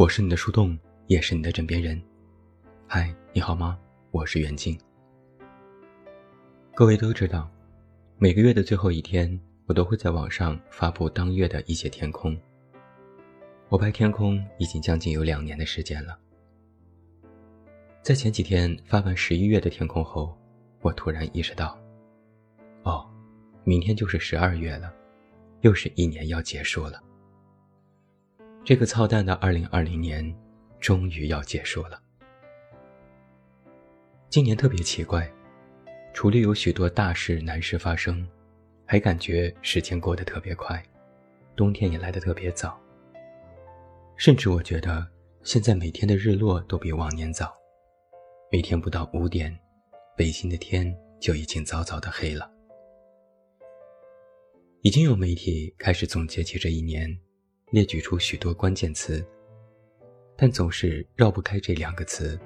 我是你的树洞，也是你的枕边人。嗨，你好吗？我是袁静。各位都知道，每个月的最后一天，我都会在网上发布当月的一些天空。我拍天空已经将近有两年的时间了。在前几天发完十一月的天空后，我突然意识到，哦，明天就是十二月了，又是一年要结束了。这个操蛋的二零二零年，终于要结束了。今年特别奇怪，除了有许多大事难事发生，还感觉时间过得特别快，冬天也来得特别早。甚至我觉得现在每天的日落都比往年早，每天不到五点，北京的天就已经早早的黑了。已经有媒体开始总结起这一年。列举出许多关键词，但总是绕不开这两个词：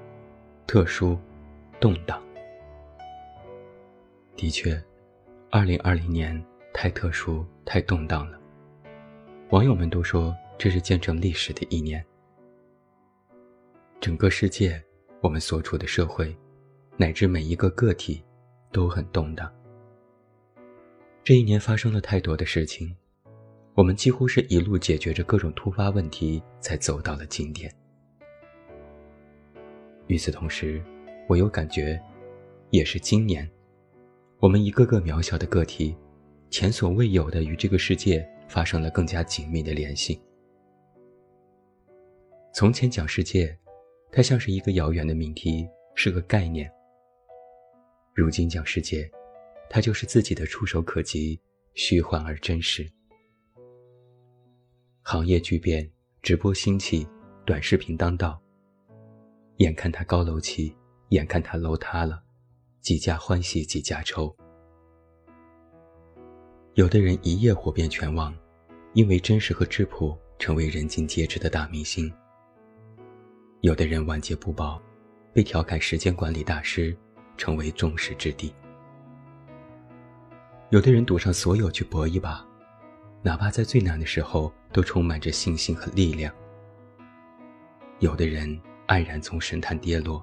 特殊、动荡。的确，二零二零年太特殊、太动荡了。网友们都说这是见证历史的一年。整个世界，我们所处的社会，乃至每一个个体，都很动荡。这一年发生了太多的事情。我们几乎是一路解决着各种突发问题，才走到了今天。与此同时，我又感觉，也是今年，我们一个个渺小的个体，前所未有的与这个世界发生了更加紧密的联系。从前讲世界，它像是一个遥远的命题，是个概念；如今讲世界，它就是自己的触手可及，虚幻而真实。行业巨变，直播兴起，短视频当道。眼看他高楼起，眼看他楼塌了，几家欢喜几家愁。有的人一夜火遍全网，因为真实和质朴，成为人尽皆知的大明星。有的人晚节不保，被调侃时间管理大师，成为众矢之的。有的人赌上所有去搏一把。哪怕在最难的时候，都充满着信心和力量。有的人黯然从神坛跌落，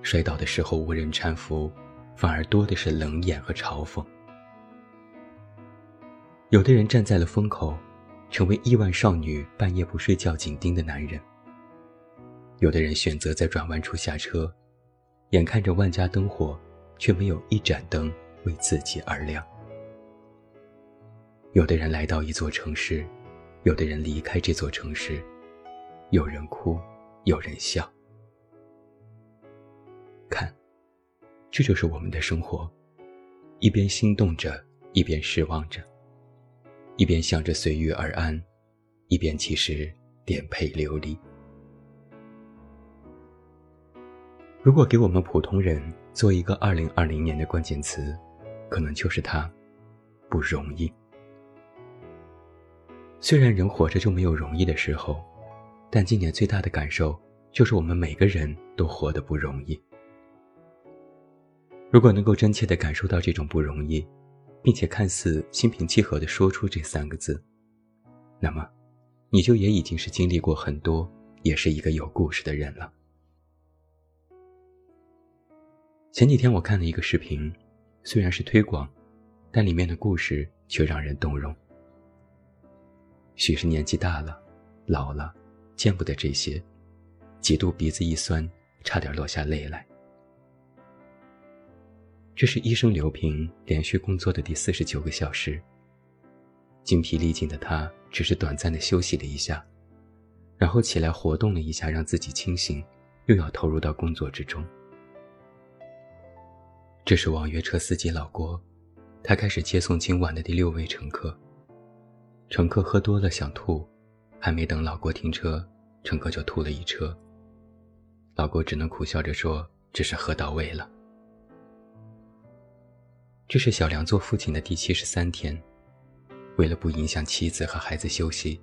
摔倒的时候无人搀扶，反而多的是冷眼和嘲讽。有的人站在了风口，成为亿万少女半夜不睡觉紧盯的男人。有的人选择在转弯处下车，眼看着万家灯火，却没有一盏灯为自己而亮。有的人来到一座城市，有的人离开这座城市，有人哭，有人笑。看，这就是我们的生活，一边心动着，一边失望着，一边想着随遇而安，一边其实颠沛流离。如果给我们普通人做一个二零二零年的关键词，可能就是它，不容易。虽然人活着就没有容易的时候，但今年最大的感受就是我们每个人都活得不容易。如果能够真切地感受到这种不容易，并且看似心平气和地说出这三个字，那么，你就也已经是经历过很多，也是一个有故事的人了。前几天我看了一个视频，虽然是推广，但里面的故事却让人动容。许是年纪大了，老了，见不得这些，几度鼻子一酸，差点落下泪来。这是医生刘平连续工作的第四十九个小时。精疲力尽的他，只是短暂的休息了一下，然后起来活动了一下，让自己清醒，又要投入到工作之中。这是网约车司机老郭，他开始接送今晚的第六位乘客。乘客喝多了想吐，还没等老郭停车，乘客就吐了一车。老郭只能苦笑着说：“这是喝到位了。”这是小梁做父亲的第七十三天，为了不影响妻子和孩子休息，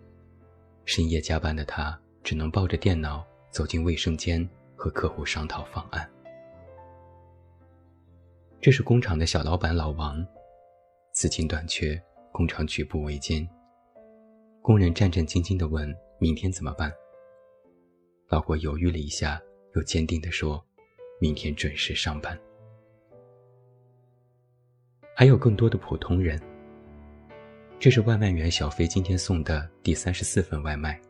深夜加班的他只能抱着电脑走进卫生间和客户商讨方案。这是工厂的小老板老王，资金短缺，工厂举步维艰。工人战战兢兢地问：“明天怎么办？”老郭犹豫了一下，又坚定地说：“明天准时上班。”还有更多的普通人。这是外卖员小飞今天送的第三十四份外卖。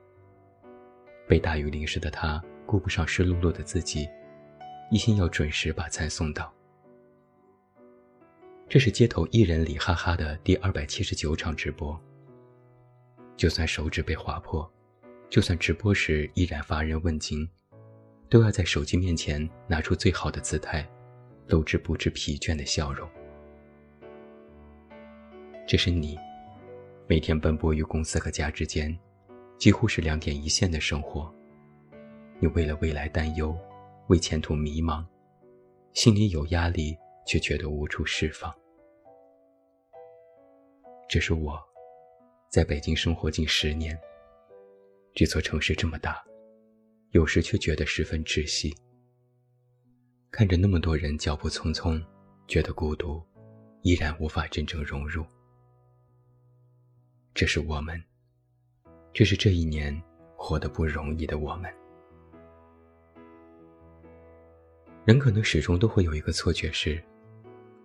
被大雨淋湿的他，顾不上湿漉漉的自己，一心要准时把菜送到。这是街头艺人李哈哈的第二百七十九场直播。就算手指被划破，就算直播时依然乏人问津，都要在手机面前拿出最好的姿态，露出不知疲倦的笑容。这是你，每天奔波于公司和家之间，几乎是两点一线的生活。你为了未来担忧，为前途迷茫，心里有压力，却觉得无处释放。这是我，在北京生活近十年。这座城市这么大，有时却觉得十分窒息。看着那么多人脚步匆匆，觉得孤独，依然无法真正融入。这是我们，这是这一年活得不容易的我们。人可能始终都会有一个错觉是，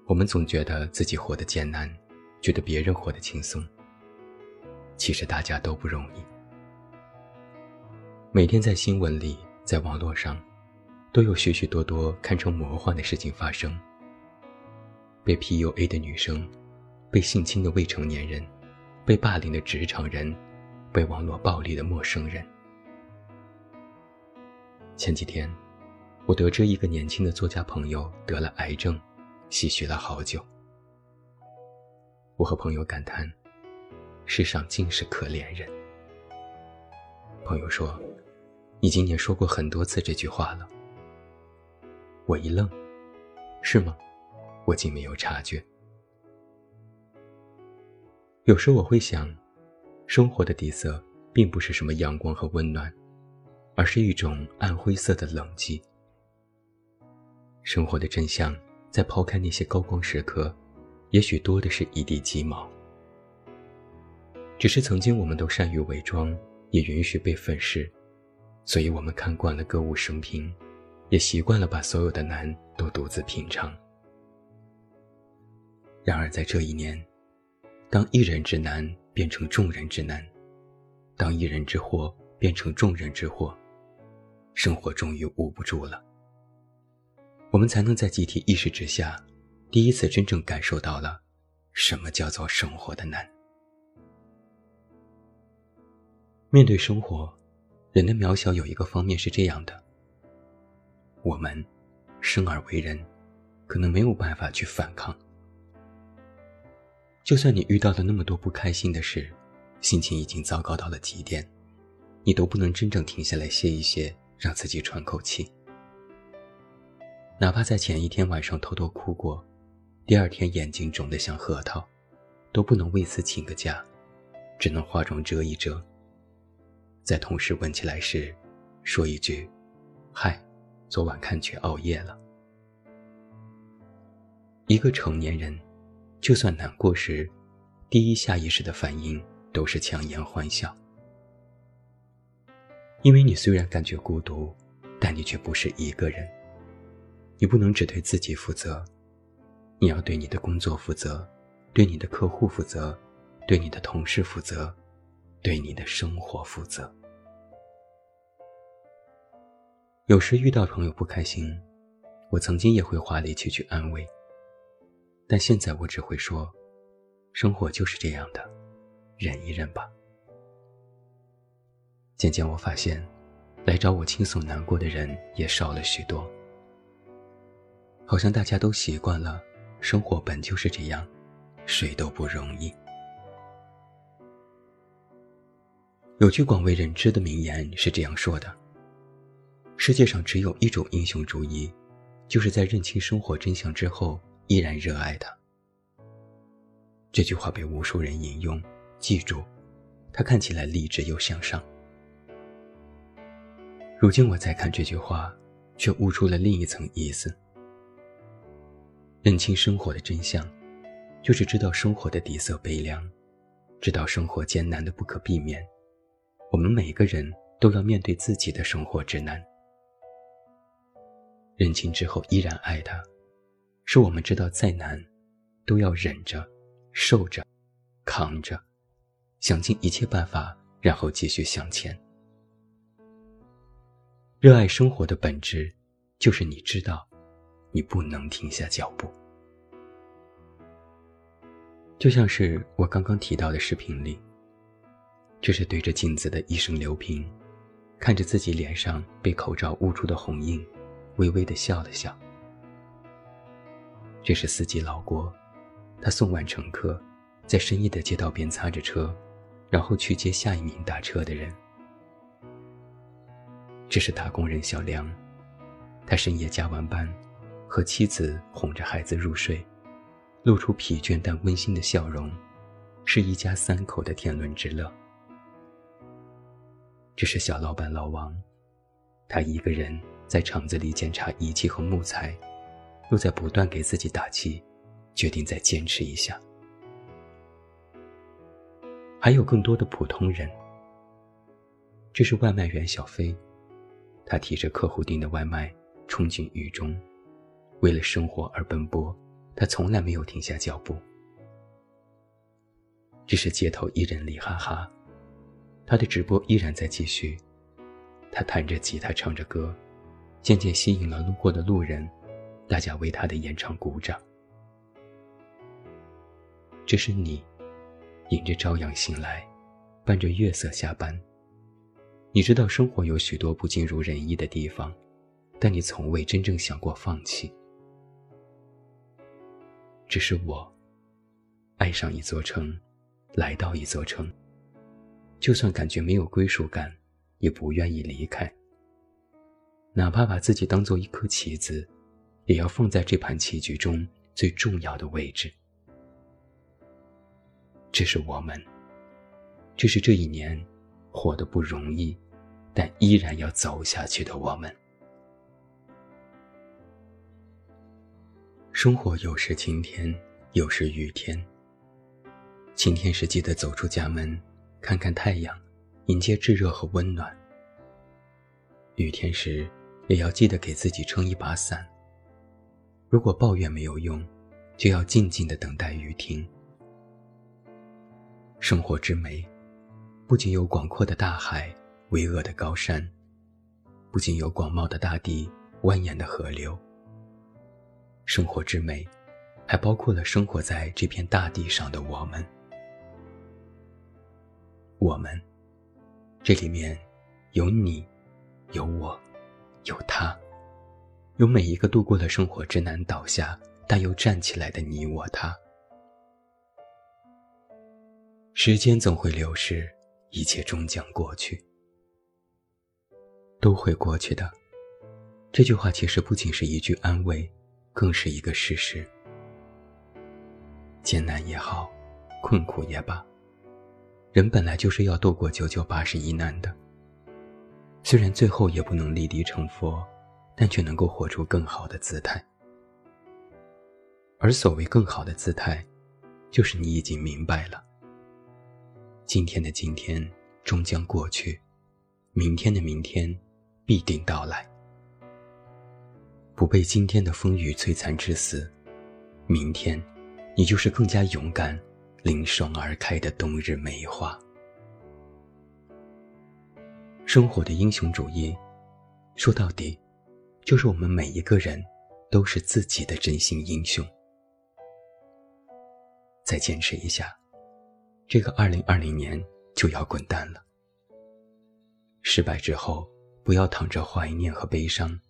我们总觉得自己活得艰难，觉得别人活得轻松。其实大家都不容易。每天在新闻里，在网络上，都有许许多多堪称魔幻的事情发生：被 PUA 的女生，被性侵的未成年人。被霸凌的职场人，被网络暴力的陌生人。前几天，我得知一个年轻的作家朋友得了癌症，唏嘘了好久。我和朋友感叹：世上尽是可怜人。朋友说：“你今年说过很多次这句话了。”我一愣：“是吗？我竟没有察觉。”有时我会想，生活的底色并不是什么阳光和温暖，而是一种暗灰色的冷寂。生活的真相，在抛开那些高光时刻，也许多的是一地鸡毛。只是曾经我们都善于伪装，也允许被粉饰，所以我们看惯了歌舞升平，也习惯了把所有的难都独自品尝。然而在这一年。当一人之难变成众人之难，当一人之祸变成众人之祸，生活终于捂不住了。我们才能在集体意识之下，第一次真正感受到了什么叫做生活的难。面对生活，人的渺小有一个方面是这样的：我们生而为人，可能没有办法去反抗。就算你遇到了那么多不开心的事，心情已经糟糕到了极点，你都不能真正停下来歇一歇，让自己喘口气。哪怕在前一天晚上偷偷哭过，第二天眼睛肿得像核桃，都不能为此请个假，只能化妆遮一遮。在同事问起来时，说一句：“嗨，昨晚看剧熬夜了。”一个成年人。就算难过时，第一下意识的反应都是强颜欢笑。因为你虽然感觉孤独，但你却不是一个人。你不能只对自己负责，你要对你的工作负责，对你的客户负责，对你的同事负责，对你的生活负责。有时遇到朋友不开心，我曾经也会花力气去安慰。但现在我只会说，生活就是这样的，忍一忍吧。渐渐我发现，来找我倾诉难过的人也少了许多。好像大家都习惯了，生活本就是这样，谁都不容易。有句广为人知的名言是这样说的：世界上只有一种英雄主义，就是在认清生活真相之后。依然热爱他。这句话被无数人引用，记住，他看起来励志又向上。如今我再看这句话，却悟出了另一层意思：认清生活的真相，就是知道生活的底色悲凉，知道生活艰难的不可避免。我们每个人都要面对自己的生活之难。认清之后依然爱他，是我们知道再难，都要忍着、受着、扛着，想尽一切办法，然后继续向前。热爱生活的本质，就是你知道，你不能停下脚步。就像是我刚刚提到的视频里，这是对着镜子的一声刘平，看着自己脸上被口罩捂出的红印。微微的笑了笑。这是司机老郭，他送完乘客，在深夜的街道边擦着车，然后去接下一名打车的人。这是打工人小梁，他深夜加完班，和妻子哄着孩子入睡，露出疲倦但温馨的笑容，是一家三口的天伦之乐。这是小老板老王，他一个人。在厂子里检查仪器和木材，又在不断给自己打气，决定再坚持一下。还有更多的普通人。这是外卖员小飞，他提着客户订的外卖冲进雨中，为了生活而奔波，他从来没有停下脚步。这是街头艺人李哈哈，他的直播依然在继续，他弹着吉他唱着歌。渐渐吸引了路过的路人，大家为他的演唱鼓掌。这是你，迎着朝阳醒来，伴着月色下班。你知道生活有许多不尽如人意的地方，但你从未真正想过放弃。这是我，爱上一座城，来到一座城，就算感觉没有归属感，也不愿意离开。哪怕把自己当做一颗棋子，也要放在这盘棋局中最重要的位置。这是我们，这是这一年活得不容易，但依然要走下去的我们。生活有时晴天，有时雨天。晴天时记得走出家门，看看太阳，迎接炙热和温暖。雨天时。也要记得给自己撑一把伞。如果抱怨没有用，就要静静的等待雨停。生活之美，不仅有广阔的大海、巍峨的高山，不仅有广袤的大地、蜿蜒的河流。生活之美，还包括了生活在这片大地上的我们。我们，这里面有你，有我。有他，有每一个度过了生活之难倒下，但又站起来的你我他。时间总会流逝，一切终将过去，都会过去的。这句话其实不仅是一句安慰，更是一个事实。艰难也好，困苦也罢，人本来就是要度过九九八十一难的。虽然最后也不能立地成佛，但却能够活出更好的姿态。而所谓更好的姿态，就是你已经明白了：今天的今天终将过去，明天的明天必定到来。不被今天的风雨摧残致死，明天，你就是更加勇敢、凌爽而开的冬日梅花。生活的英雄主义，说到底，就是我们每一个人都是自己的真心英雄。再坚持一下，这个二零二零年就要滚蛋了。失败之后，不要躺着怀念和悲伤，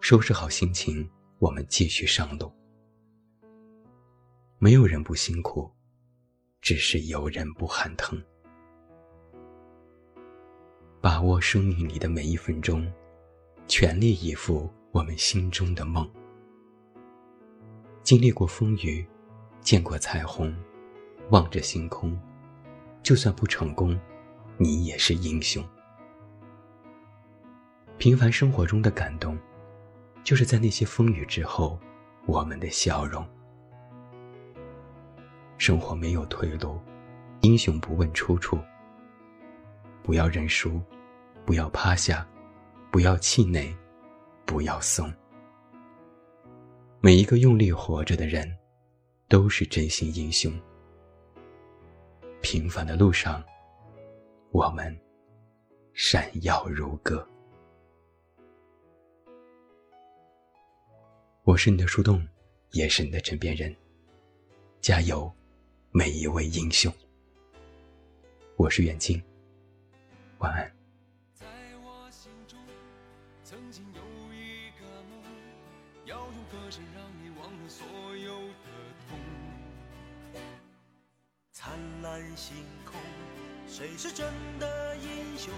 收拾好心情，我们继续上路。没有人不辛苦，只是有人不喊疼。把握生命里的每一分钟，全力以赴我们心中的梦。经历过风雨，见过彩虹，望着星空，就算不成功，你也是英雄。平凡生活中的感动，就是在那些风雨之后，我们的笑容。生活没有退路，英雄不问出处。不要认输，不要趴下，不要气馁，不要松。每一个用力活着的人，都是真心英雄。平凡的路上，我们闪耀如歌。我是你的树洞，也是你的枕边人。加油，每一位英雄！我是远近，晚安。在我心中，曾经有一个梦，要用歌声让你忘了所有的痛。灿烂星空，谁是真的英雄？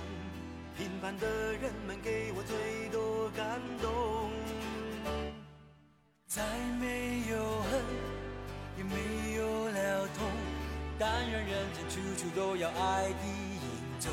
平凡的人们给我最多感动。再没有恨，也没有了痛，但愿人间处处都有爱的影踪。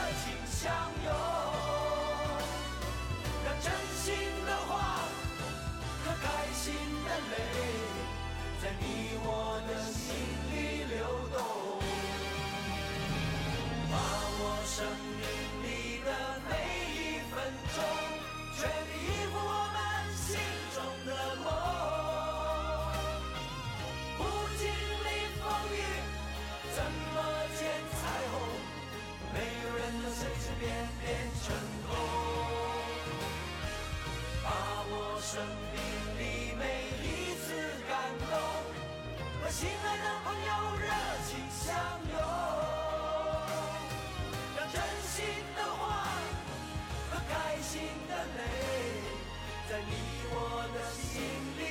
亲爱的朋友热情相拥，让真心的话和开心的泪，在你我的心里